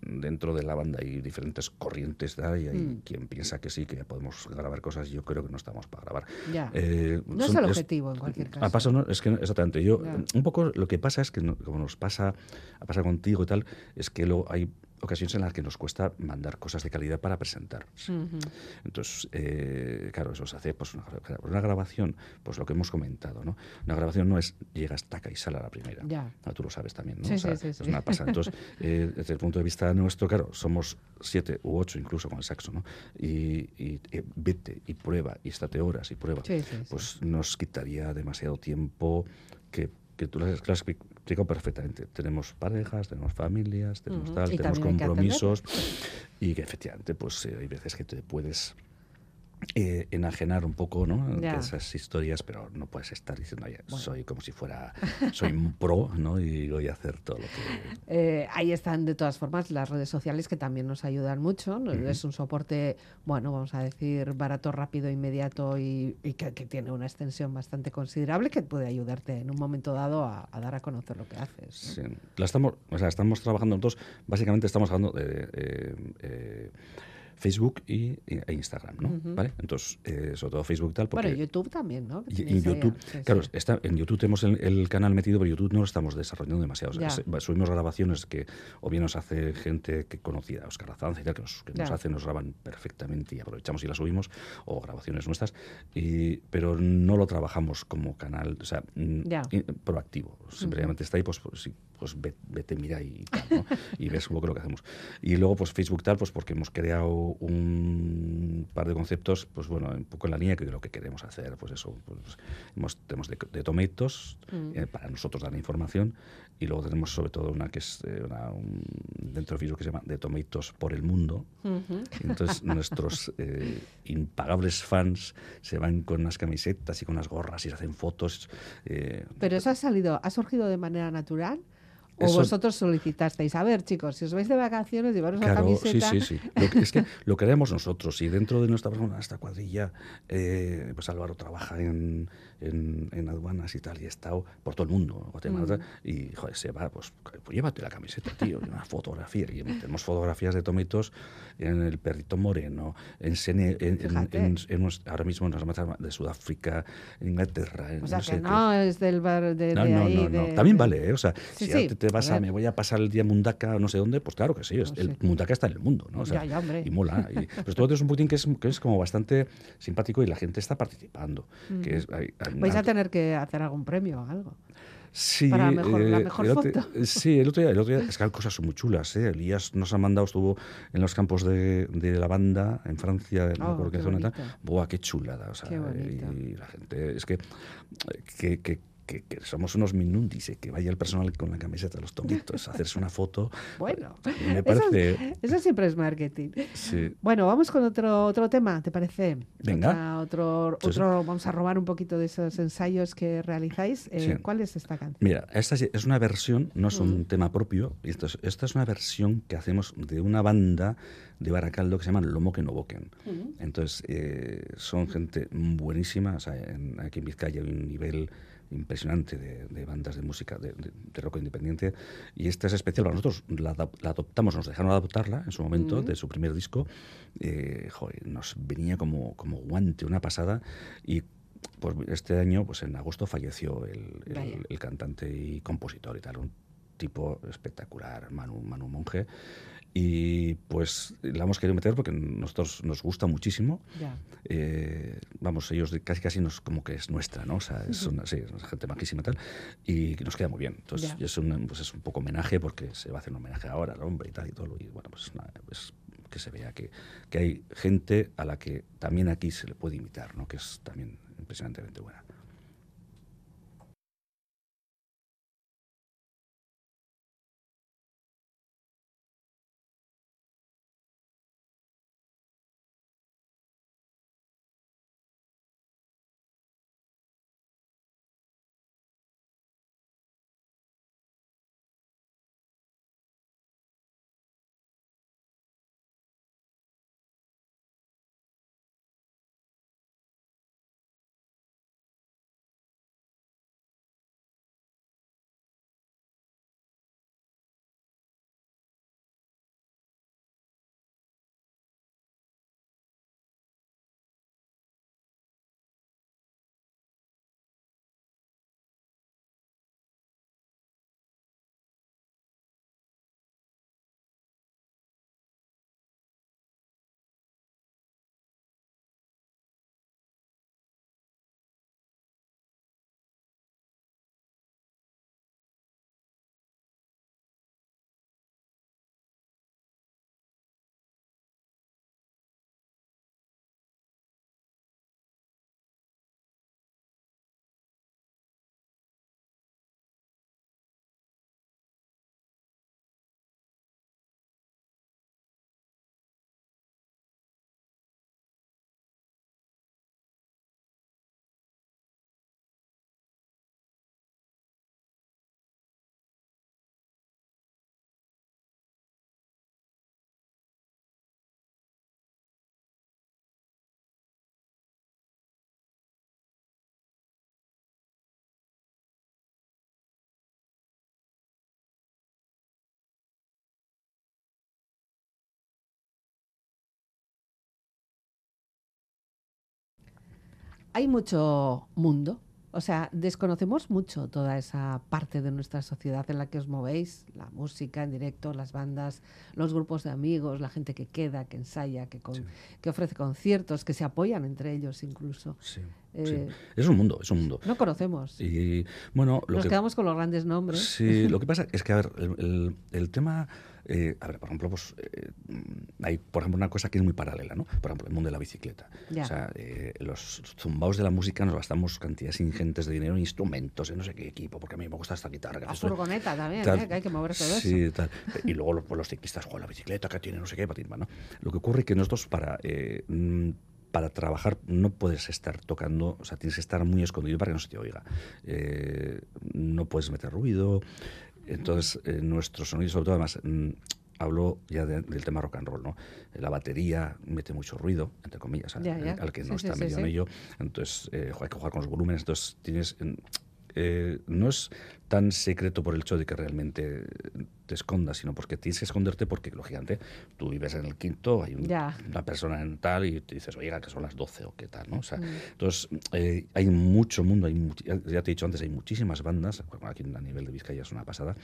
Speaker 2: dentro de la banda hay diferentes corrientes y hay mm. quien piensa que sí, que podemos grabar cosas yo creo que no estamos para grabar.
Speaker 1: Eh, no es el objetivo en cualquier caso.
Speaker 2: no, es que exactamente. Yo, un poco lo que pasa es que, como nos pasa, pasa contigo y tal, es que lo, hay ocasiones en las que nos cuesta mandar cosas de calidad para presentar. Entonces, eh, claro, eso se hace, pues una, grabación, pues lo que hemos comentado, ¿no? Una grabación no es llegas, taca y sale a la primera.
Speaker 1: Ya.
Speaker 2: tú lo sabes también, ¿no?
Speaker 1: Sí, sí, sí,
Speaker 2: es una pasada. Entonces, eh, desde el punto de vista nuestro, claro, somos siete u ocho incluso con el saxo, ¿no? Y, y, vete y prueba y estate horas y prueba. pues nos quitaría demasiado tiempo que que tú las, has explicado perfectamente. Tenemos parejas, tenemos familias, tenemos tal, tenemos compromisos. Y que efectivamente pues eh, hay veces que te puedes eh, enajenar un poco ¿no? esas historias, pero no puedes estar diciendo, soy como si fuera, soy un pro ¿no? y voy a hacer todo lo que...
Speaker 1: Eh, ahí están de todas formas las redes sociales que también nos ayudan mucho. Es un soporte, bueno, vamos a decir, barato, rápido, inmediato y, que, tiene una extensión bastante considerable que puede ayudarte en un momento dado a, dar a conocer lo que haces.
Speaker 2: Sí. La estamos, o sea, estamos trabajando nosotros, básicamente estamos hablando de... Eh, Facebook y, e Instagram, ¿no? ¿Vale? Entonces, eh, sobre todo Facebook tal.
Speaker 1: Porque bueno, YouTube también, ¿no?
Speaker 2: Y, YouTube, claro, Está, en YouTube tenemos el, canal metido, pero YouTube no lo estamos desarrollando demasiado. subimos grabaciones que o bien nos hace gente que conocida, Oscar Azanza y tal, que, nos, que nos hacen, nos graban perfectamente y aprovechamos y las subimos, o grabaciones nuestras, y, pero no lo trabajamos como canal, o sea, mm, proactivo. Simplemente está ahí, pues, pues, pues vete, mira y tal, ¿no? y ves un poco lo que hacemos. Y luego, pues Facebook tal, pues porque hemos creado un par de conceptos, pues bueno, un poco en la línea que lo que queremos hacer, pues eso, pues tenemos de, de Tomatoes, mm. eh, para nosotros dar información, y luego tenemos sobre todo una que es eh, dentro de Facebook que se llama de Tomatoes por el mundo. entonces nuestros eh, impagables fans se van con unas camisetas y con unas gorras y se hacen fotos.
Speaker 1: Pero eso ha salido, ha surgido de manera natural. ¿O vosotros solicitasteis? A ver, chicos, si os vais de vacaciones, llevaros la camiseta.
Speaker 2: Sí, sí, sí. Lo que, es que lo queremos nosotros. Y dentro de nuestra, esta cuadrilla, eh, pues Álvaro trabaja en, en, aduanas y tal, y he estado por todo el mundo, Guatemala, mm. y joder, se va, pues, pues, llévate la camiseta, tío, una fotografía. Y tenemos fotografías de tomitos en el Perrito Moreno, en, en, ahora mismo en las de Sudáfrica, en Inglaterra.
Speaker 1: o sea, que, no es del bar de, no, no,
Speaker 2: no,
Speaker 1: no,
Speaker 2: También vale, ¿eh? O sea, si te, vas a, me voy a pasar el día Mundaka no sé dónde, pues claro que sí, el Mundaka está en el mundo, ¿no? O sea,
Speaker 1: ya, hombre.
Speaker 2: Y mola. Y, pero todo es un putín que es, que es como bastante simpático y la gente está participando. que es,
Speaker 1: Vais a tener que hacer algún premio o algo.
Speaker 2: Sí,
Speaker 1: para mejor, la eh, mejor foto.
Speaker 2: sí, el otro, día, el otro día, es que hay cosas muy chulas. ¿eh? Elías nos ha mandado, estuvo en los campos de, de la banda en Francia, en oh, qué zona. Buah, qué chulada. O sea, y, la gente, es que, que, que que, somos unos minundis, que vaya el personal con la camiseta de los tomitos a hacerse una foto.
Speaker 1: Bueno, me parece... eso, siempre es marketing.
Speaker 2: Sí.
Speaker 1: Bueno, vamos con otro, otro tema, ¿te parece?
Speaker 2: Venga.
Speaker 1: otro, otro, vamos a robar un poquito de esos ensayos que realizáis. Eh, ¿Cuál es esta canción?
Speaker 2: Mira, esta es una versión, no es un tema propio, esta es, esta es una versión que hacemos de una banda de Baracaldo que se llama Lomo que no boquen. Entonces, eh, son gente buenísima, o sea, aquí en Vizcaya hay un nivel impresionante de, bandas de música de, rock independiente y esta es especial para nosotros. La, adoptamos nos dejaron adoptarla en su momento de su primer disco. Eh, nos venía como, como guante una pasada. Y pues este año pues en agosto falleció el, el cantante y compositor y tal un tipo espectacular Manu, Manu Monge y pues la hemos querido meter porque nosotros nos gusta muchísimo. Eh, vamos, ellos casi casi nos, como que es nuestra, ¿no? O sea, es una, sí, es gente majísima y tal. Y nos queda muy bien. Entonces, es, un, pues es un poco homenaje porque se va a hacer un homenaje ahora al hombre y tal y todo. Y bueno, pues es que se vea que, que hay gente a la que también aquí se le puede imitar, ¿no? Que es también impresionantemente buena.
Speaker 1: Hay mucho mundo o sea, desconocemos mucho toda esa parte de nuestra sociedad en la que os movéis, la música en directo, las bandas, los grupos de amigos, la gente que queda, que ensaya, que, que ofrece conciertos, que se apoyan entre ellos incluso.
Speaker 2: Sí. Eh, es un mundo, es un mundo.
Speaker 1: No conocemos.
Speaker 2: Y bueno,
Speaker 1: Nos quedamos con los grandes nombres.
Speaker 2: Sí, lo que pasa es que, a ver, el tema eh, a ver, por ejemplo, pues, eh, hay por ejemplo una cosa que es muy paralela, ¿no? Por ejemplo, el mundo de la bicicleta. O sea, eh, los zumbaos de la música nos gastamos cantidades ingentes de dinero en instrumentos, en no sé qué equipo, porque a mí me gusta esta guitarra.
Speaker 1: La furgoneta también, que hay que mover todo
Speaker 2: sí, eso. Tal. Y luego los, pues, los ciclistas, con la bicicleta que tiene no sé qué, ¿no? Lo que ocurre es que nosotros para mm, para trabajar no puedes estar tocando, o sea, tienes que estar muy escondido para que no se te oiga. no puedes meter ruido, entonces, eh, nuestro sonido, sobre todo, además, mm, hablo ya del tema rock and roll, ¿no? La batería mete mucho ruido, entre comillas, al, que no está medio en ello. Entonces, eh, hay que jugar con los volúmenes. Entonces, tienes. Eh, no es tan secreto por el hecho de que realmente te escondas, sino porque tienes que esconderte porque, lógicamente, tú vives en el quinto, hay una persona en tal y te dices, oiga, que son las 12 o qué tal, ¿no? O sea, mm. Entonces, eh, hay mucho mundo, hay ya te he dicho antes, hay muchísimas bandas, aquí a nivel de Vizcaya es una pasada,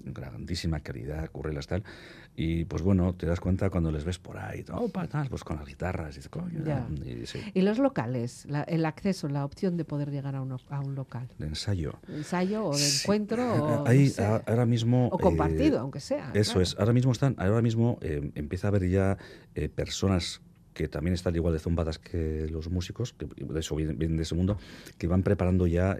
Speaker 2: grandísima calidad, currelas tal, y pues bueno, te das cuenta cuando les ves por ahí, oh, tal, pues con las guitarras, y, coño,
Speaker 1: y, los locales, el acceso, la opción de poder llegar a un, a un local.
Speaker 2: De ensayo.
Speaker 1: ensayo o de encuentro.
Speaker 2: O, ahora mismo...
Speaker 1: O compartido, eh, aunque sea.
Speaker 2: Eso es. Ahora mismo están, ahora mismo eh, empieza a haber ya eh, personas que también están igual de zumbadas que los músicos, que de eso vienen, de ese mundo, que van preparando ya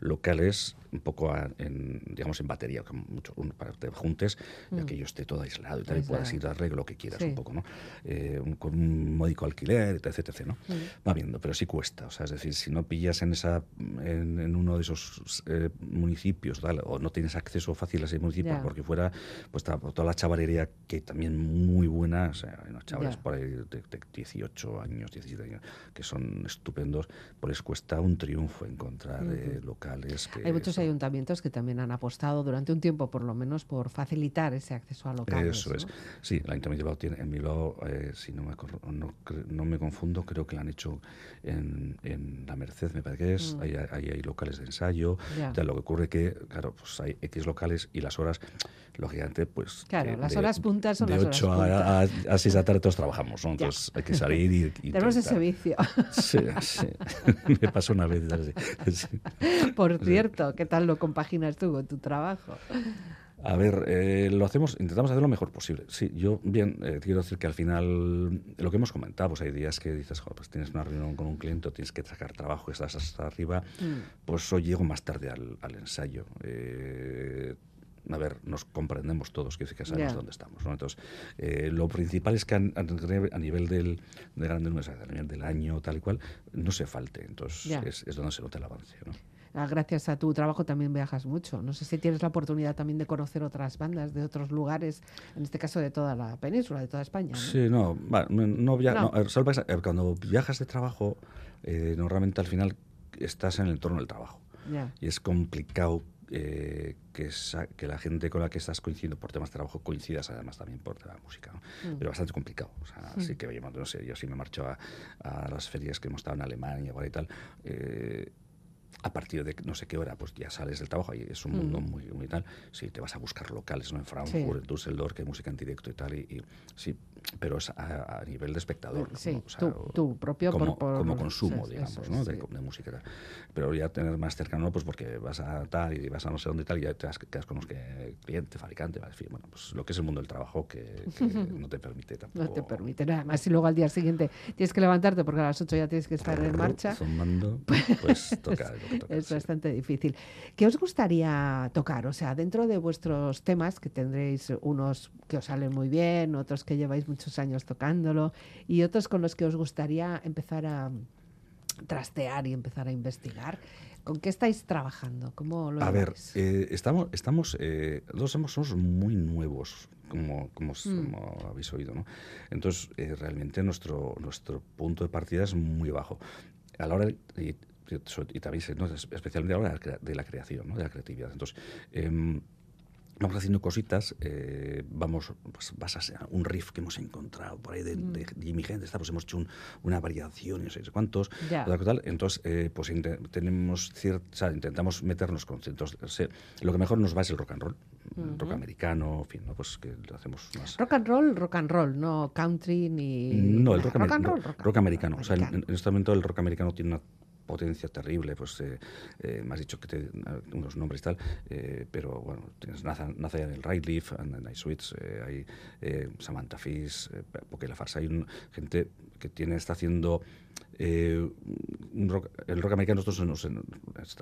Speaker 2: locales un poco en, digamos, en batería, mucho, para que te juntes, mm. que yo esté todo aislado y tal, y puedas ir a arreglo lo que quieras un poco, ¿no? Eh, con un módico alquiler, etc, etc, ¿no? Mm. Va viendo, pero sí cuesta, o sea, es decir, si no pillas en esa en, uno de esos eh, municipios, tal, o no tienes acceso fácil a ese municipio, porque fuera, pues toda la chavalería, que también muy buena, o sea, hay unos chavales por ahí de, 18 años, 17 años, que son estupendos, pues cuesta un triunfo encontrar eh, locales que...
Speaker 1: Hay muchos ayuntamientos que también han apostado durante un tiempo, por lo menos, por facilitar ese acceso a locales.
Speaker 2: Eso es. Sí, el Ayuntamiento de Bilbao tiene, en Bilbao, eh, si no me, no, me confundo, creo que lo han hecho en, en La Merced, me parece que es. Mm. Ahí, hay locales de ensayo. lo que ocurre que, claro, pues hay X locales y las horas, lógicamente, pues.
Speaker 1: Claro, las horas puntas son
Speaker 2: de
Speaker 1: las
Speaker 2: 8
Speaker 1: a,
Speaker 2: a, 6 de la tarde todos trabajamos, Entonces hay que salir y.
Speaker 1: y Tenemos ese vicio.
Speaker 2: Sí, sí. me pasó una vez.
Speaker 1: Por cierto, ¿qué tal lo compaginas tú con tu trabajo?
Speaker 2: A ver, eh, lo hacemos, intentamos hacer lo mejor posible. Sí, yo, bien, eh, quiero decir que al final, lo que hemos comentado, pues hay días que dices, pues tienes una reunión con un cliente, tienes que sacar trabajo, estás hasta arriba, mm. pues hoy llego más tarde al, ensayo. Eh, a ver, nos comprendemos todos, que, que sabemos dónde estamos. ¿no? Entonces, lo principal es que a, nivel del, de grandes a nivel del año, tal y cual, no se falte. Entonces, es, es, donde se nota el avance. ¿no?
Speaker 1: Ah, gracias a tu trabajo también viajas mucho. No sé si tienes la oportunidad también de conocer otras bandas de otros lugares, en este caso de toda la península, de toda España.
Speaker 2: Sí, no, no, cuando viajas de trabajo, eh, normalmente al final estás en el entorno del trabajo. Y es complicado eh, que, que, la gente con la que estás coincidiendo por temas de trabajo coincidas además también por la música. ¿no? Mm. Pero bastante complicado. O sea, Así mm. que, no sé, yo sí me marcho a, a, las ferias que hemos estado en Alemania y tal. Eh, a partir de no sé qué hora, pues ya sales del trabajo y es un mundo muy, muy tal. Sí, te vas a buscar locales, ¿no? En Frankfurt, en Düsseldorf, que hay música en directo y tal. Y, sí, pero es a, nivel de espectador.
Speaker 1: Sí, tu, propio
Speaker 2: como, como consumo, digamos, ¿no? De, música. Pero ya tener más cercano, pues porque vas a tal y vas a no sé dónde y tal, y ya te quedas con los que cliente, fabricante, en fin, bueno, pues lo que es el mundo del trabajo que, no te permite tampoco.
Speaker 1: No te permite nada más. Y luego al día siguiente tienes que levantarte porque a las 8 ya tienes que estar en marcha.
Speaker 2: pues toca
Speaker 1: es bastante difícil. ¿Qué os gustaría tocar? O sea, dentro de vuestros temas, que tendréis unos que os salen muy bien, otros que lleváis muchos años tocándolo y otros con los que os gustaría empezar a trastear y empezar a investigar. ¿Con qué estáis trabajando? ¿Cómo lo
Speaker 2: a ver, eh, estamos, estamos eh, somos, somos, muy nuevos, como, como, mm. habéis oído, ¿no? Entonces, eh, realmente nuestro, nuestro punto de partida es muy bajo. A la hora de, y también especialmente ahora de la creación, ¿no? de la creatividad. Entonces, em, vamos haciendo cositas, eh, vamos, pues vas a un riff que hemos encontrado por ahí de, de Jimmy Hendrix, pues hemos hecho una variación y no sé cuántos, tal, entonces eh, pues tenemos cierta, intentamos meternos con ciertos, lo que mejor nos va es el rock and roll, rock americano, en fin, ¿no? pues que lo hacemos más.
Speaker 1: Rock and roll, rock and roll, no country ni...
Speaker 2: No, el rock, rock, and roll, rock, americano, o sea, en, en, este momento el rock americano tiene una potencia terrible, pues eh, eh, me has dicho que te, unos nombres y tal, eh, pero bueno, tienes Nathaniel del Right Leaf, Night Sweets, hay Samantha Fish, porque la farsa hay gente que tiene, está haciendo el rock americano, nosotros nos,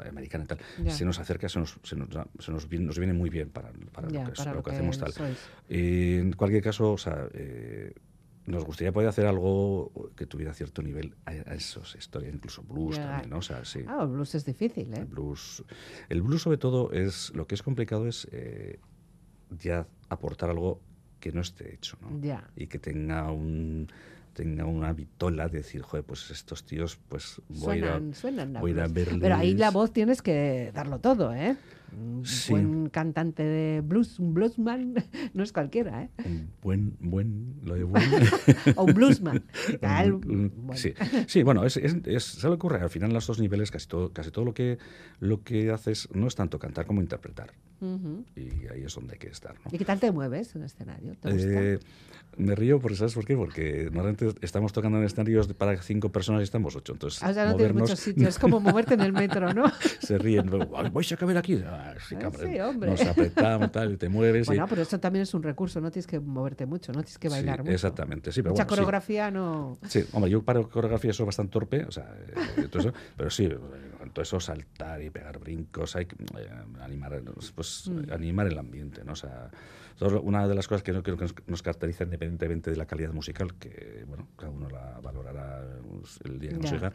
Speaker 2: americana y tal, se nos acerca, se nos, se nos, se nos, viene, nos, viene, muy bien para, para, lo, que, lo que, hacemos tal. en cualquier caso, o sea, nos gustaría poder hacer algo que tuviera cierto nivel a, esos historias, incluso blues también, ¿no? O sea, sí.
Speaker 1: Ah, el blues es difícil, ¿eh?
Speaker 2: El blues, el blues sobre todo es, lo que es complicado es eh, ya aportar algo que no esté hecho, ¿no?
Speaker 1: Ya.
Speaker 2: Y que tenga un tenga una vitola de decir, joder, pues estos tíos, pues voy, a, voy a.
Speaker 1: Pero ahí la voz tienes que darlo todo, ¿eh? Un buen cantante de blues, un bluesman, no es cualquiera, ¿eh?
Speaker 2: Un buen, buen, lo de buen.
Speaker 1: o un bluesman.
Speaker 2: Sí. sí, bueno, es, es, se le ocurre. Al final, en los dos niveles, casi todo, casi todo lo que, lo que haces no es tanto cantar como interpretar. Y ahí es donde hay que estar. ¿no?
Speaker 1: ¿Y qué tal te mueves en el escenario? ¿Te gusta? Eh,
Speaker 2: me río porque, ¿sabes por qué? Porque normalmente estamos tocando en escenarios para cinco personas y estamos ocho. Entonces,
Speaker 1: ah, o sea, no tienes muchos sitios. Es como moverte en el metro, ¿no?
Speaker 2: se ríen. ¿Vais a caber aquí? Ah, sí, sí, hombre. Nos apretamos tal, y te mueves.
Speaker 1: Bueno, pero eso también es un recurso. No tienes que moverte mucho, no tienes que bailar mucho.
Speaker 2: Exactamente, sí. Pero
Speaker 1: Mucha
Speaker 2: bueno,
Speaker 1: coreografía no...
Speaker 2: Sí, hombre, yo para coreografía soy bastante torpe, o sea, eh, todo eso, pero sí, con todo eso saltar y pegar brincos, hay que eh, animar, pues, mm. animar el ambiente, ¿no? O sea, una de las cosas que no creo que nos, caracteriza independientemente de la calidad musical, que bueno, cada uno la valorará el día que nos llega,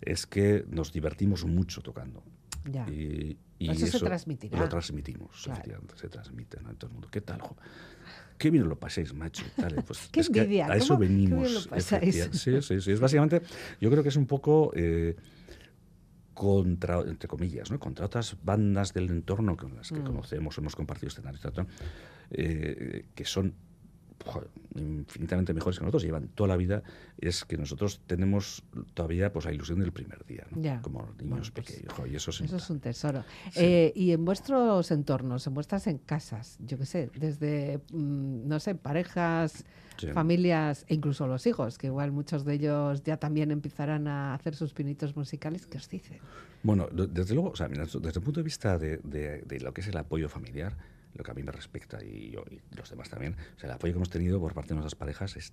Speaker 2: es que nos divertimos mucho tocando.
Speaker 1: Y, eso, se transmitirá.
Speaker 2: Lo transmitimos, se transmite ¿no? en todo el mundo. ¿Qué tal? Qué bien lo paséis, macho.
Speaker 1: Pues Qué envidia.
Speaker 2: a eso venimos. Sí, sí, sí. Es básicamente, yo creo que es un poco... Eh, contra, entre comillas, ¿no? contra otras bandas del entorno con las que mm. conocemos, hemos compartido escenarios, eh, que son infinitamente mejores que nosotros, llevan toda la vida, es que nosotros tenemos todavía pues la ilusión del primer día, como niños pues pequeños. y eso,
Speaker 1: eso es un tesoro. Eh, y en vuestros entornos, en vuestras en casas, yo qué sé, desde, mm, no sé, parejas, familias e incluso los hijos, que igual muchos de ellos ya también empezarán a hacer sus pinitos musicales, ¿qué os dicen?
Speaker 2: Bueno, desde luego, o sea, desde el punto de vista de, de lo que es el apoyo familiar, lo que a mí me respecta y, yo, y los demás también, o sea, el apoyo que hemos tenido por parte de nuestras parejas es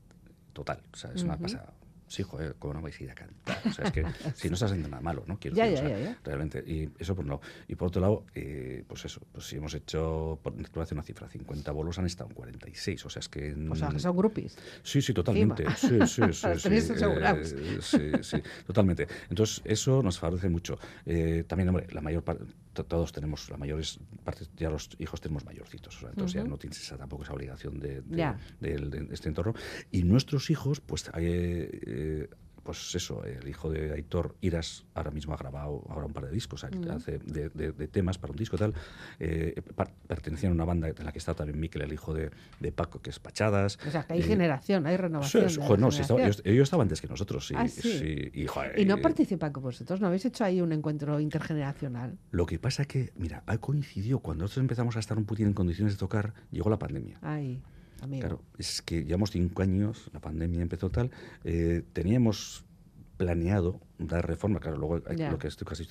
Speaker 2: total. O sea, es una pasada sí, joder, ¿cómo no vais a ir a cantar? O sea, es que si no estás haciendo nada malo, ¿no?
Speaker 1: Quiero decir, o sea,
Speaker 2: realmente. Y eso por un lado. Y por otro lado, eh, pues eso, pues si hemos hecho, por hacer una cifra, 50 bolos han estado en 46, o sea, es que...
Speaker 1: O sea, que son groupies.
Speaker 2: Sí, sí, totalmente. Sí, sí, sí. sí,
Speaker 1: eh,
Speaker 2: sí, sí, totalmente. Entonces, eso nos favorece mucho. Eh, también, hombre, la mayor parte, todos tenemos, la mayores parte, ya los hijos tenemos mayorcitos, o sea, entonces ya no tienes esa, tampoco esa obligación de, de, este entorno. Y nuestros hijos, pues... Eh, eh, pues eso, el hijo de Aitor Iras ahora mismo ha grabado ahora un par de discos, hace de, temas para un disco tal. Eh, pertenecían a una banda en la que está también Miquel, el hijo de, Paco, que es Pachadas.
Speaker 1: O sea, que hay generación, hay renovación.
Speaker 2: ellos, estaban antes que nosotros, sí.
Speaker 1: Ah,
Speaker 2: y,
Speaker 1: no participan con vosotros? ¿No habéis hecho ahí un encuentro intergeneracional?
Speaker 2: Lo que pasa que, mira, ha coincidido cuando nosotros empezamos a estar un poquito en condiciones de tocar, llegó la pandemia. Claro, es que llevamos cinco años, la pandemia empezó tal, eh, teníamos planeado dar reforma, claro, luego lo que estoy casi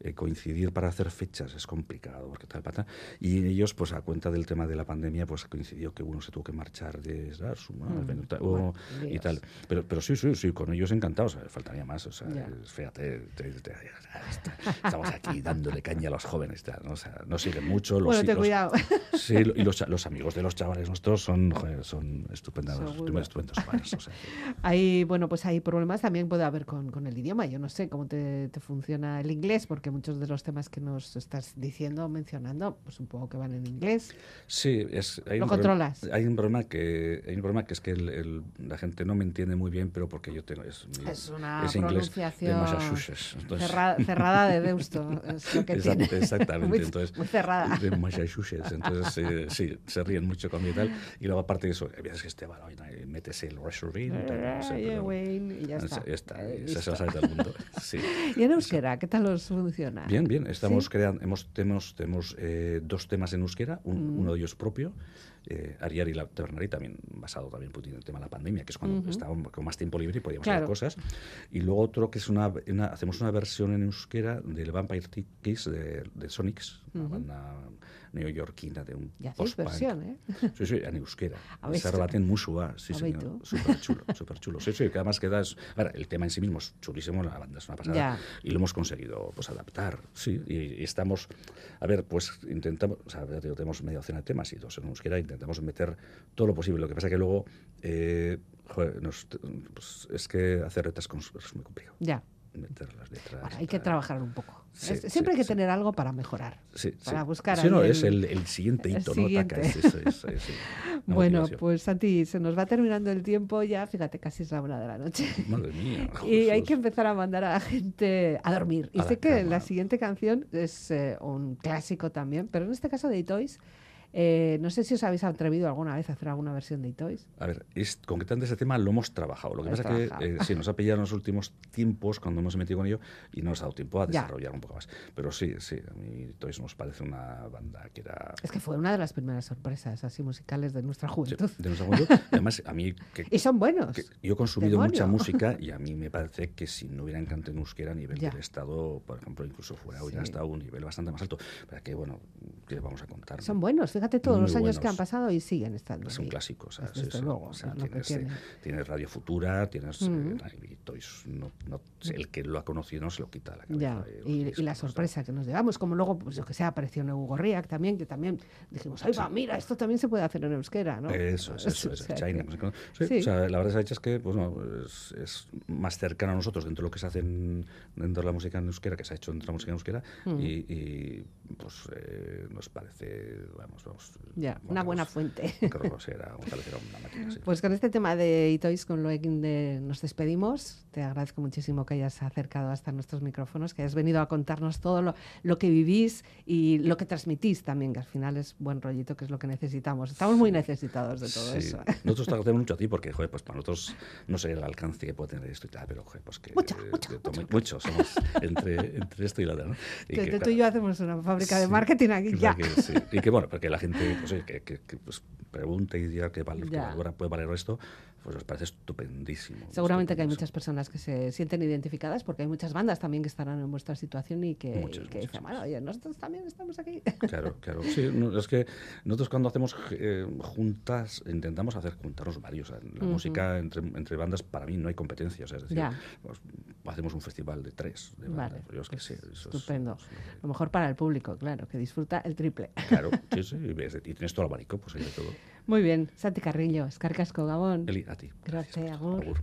Speaker 2: eh, coincidir para hacer fechas es complicado, porque tal, pata. Y ellos, pues a cuenta del tema de la pandemia, pues coincidió que uno se tuvo que marchar de Suma mm, y tal. Pero, pero sí, sí, sí, con ellos encantados, faltaría más, o sea, fíjate, estamos aquí dándole caña a los jóvenes, ¿no? O sea, no siguen mucho. Los,
Speaker 1: bueno, ten cuidado.
Speaker 2: Sí, y los, los, amigos de los chavales nuestros son, son estupendos, estupendos o
Speaker 1: Hay, bueno, pues hay problemas también puede haber con, con el idioma idioma. Yo no sé cómo te, funciona el inglés, porque muchos de los temas que nos estás diciendo, mencionando, pues un poco que van en inglés.
Speaker 2: Sí, es,
Speaker 1: hay ¿Lo controlas?
Speaker 2: hay un problema que hay un problema que es que la gente no me entiende muy bien, pero porque yo tengo
Speaker 1: es, una pronunciación cerrada, de Deusto, es lo que tiene.
Speaker 2: Exactamente,
Speaker 1: muy,
Speaker 2: entonces
Speaker 1: muy cerrada.
Speaker 2: De Massachusetts, entonces eh, sí, se ríen mucho conmigo y tal. Y luego aparte de eso, a veces que este balón metes el reserving, no
Speaker 1: sé, y ya está.
Speaker 2: Ya está, se mundo. Sí.
Speaker 1: ¿Y en euskera qué tal os funciona?
Speaker 2: Bien, bien, estamos creando, hemos, tenemos, tenemos eh, dos temas en euskera, mm. uno de ellos propio, eh, Ariar y la Tavernari, también basado también en el tema de la pandemia, que es cuando estábamos con más tiempo libre y podíamos hacer cosas. Y luego otro que es una, hacemos una versión en euskera del Vampire Kiss de, de Sonics, una banda neoyorquina de un post-punk.
Speaker 1: versión, eh?
Speaker 2: Sí, sí, en euskera. Se rebaten musua, sí, señor. Súper chulo, súper chulo. Sí, sí, que además queda... Es, el tema en sí mismo es chulísimo, la banda es una pasada. Y lo hemos conseguido pues adaptar, sí. Y, estamos... A ver, pues intentamos... O sea, tenemos media docena de temas y dos en euskera. Intentamos meter todo lo posible. Lo que pasa que luego... Eh, joder, nos, pues, es que hacer retas es muy complicado.
Speaker 1: Ya
Speaker 2: meter las letras.
Speaker 1: hay que trabajar un poco. siempre hay que tener algo para mejorar. para buscar.
Speaker 2: Sí, no, es el, siguiente hito, ¿no?
Speaker 1: bueno, pues Santi, se nos va terminando el tiempo ya. Fíjate, casi es la una de la noche.
Speaker 2: Madre mía.
Speaker 1: y hay que empezar a mandar a la gente a dormir. Y sé que la siguiente canción es eh, un clásico también, pero en este caso de Toys eh, no sé si os habéis atrevido alguna vez a hacer alguna versión de Toys.
Speaker 2: A ver, es, concretamente ese tema lo hemos trabajado. Lo que pasa es que eh, sí, nos ha pillado en los últimos tiempos cuando hemos metido con ello y no nos ha dado tiempo a desarrollar un poco más. Pero sí, sí, a mí Toys nos parece una banda que era...
Speaker 1: Es que fue una de las primeras sorpresas así musicales de nuestra juventud.
Speaker 2: de nuestra juventud. Además, a mí...
Speaker 1: y son buenos.
Speaker 2: yo he consumido mucha música y a mí me parece que si no hubieran cantado en euskera a nivel del Estado, por ejemplo, incluso fuera, hubiera estado a un nivel bastante más alto. Para que, bueno, ¿qué vamos a contar?
Speaker 1: Son buenos, fíjate todos los años que han pasado y siguen estando.
Speaker 2: Es un clásico, o sea, luego, tienes, Radio Futura, tienes mm. no, no, el que lo ha conocido no se lo quita la cabeza.
Speaker 1: y, la sorpresa que nos llevamos, como luego, pues yo que sé, apareció en Hugo Riak también, que también dijimos, ay, va, mira, esto también se puede hacer en euskera, ¿no?
Speaker 2: Eso, eso, eso, o sea, la verdad es que pues, es, más cercano a nosotros dentro de lo que se hace dentro de la música en euskera, que se ha hecho dentro de la música en euskera, mm. y, pues eh, nos parece, vamos, vamos,
Speaker 1: ya, una buena fuente.
Speaker 2: una
Speaker 1: Pues con este tema de Itois, con lo de nos despedimos. Te agradezco muchísimo que hayas acercado hasta nuestros micrófonos, que hayas venido a contarnos todo lo, lo, que vivís y lo que transmitís también, que al final es buen rollito, que es lo que necesitamos. Estamos muy necesitados de todo eso.
Speaker 2: Nosotros te agradecemos mucho a ti, porque, joder, pues para nosotros no sé el alcance que puede tener esto y tal, pero, joder, pues que...
Speaker 1: Mucho, mucho,
Speaker 2: mucho, somos entre, entre esto y la otra, ¿no?
Speaker 1: Y que, tú y yo hacemos una fábrica de marketing aquí ya.
Speaker 2: y que, bueno, porque la gente, pues, que, que, que pues, pregunte y diga que puede valer esto, pues os parece estupendísimo.
Speaker 1: Seguramente que hay muchas personas que se sienten identificadas porque hay muchas bandas también que estarán en vuestra situación y que, dicen, bueno, oye, nosotros también estamos aquí.
Speaker 2: Claro, claro. Sí, es que nosotros cuando hacemos eh, juntas, intentamos hacer juntarnos varios. La música entre, entre, bandas, para mí no hay competencia. es decir, pues, hacemos un festival de tres. De vale, pues
Speaker 1: estupendo. lo mejor para el público, claro, que disfruta el triple.
Speaker 2: Claro, sí, sí. Y, tienes todo el abanico, pues hay de todo.
Speaker 1: Muy bien. Santi Carrillo, Escarcasco, Gabón.
Speaker 2: Eli, a ti.
Speaker 1: Gracias, Gracias Agur.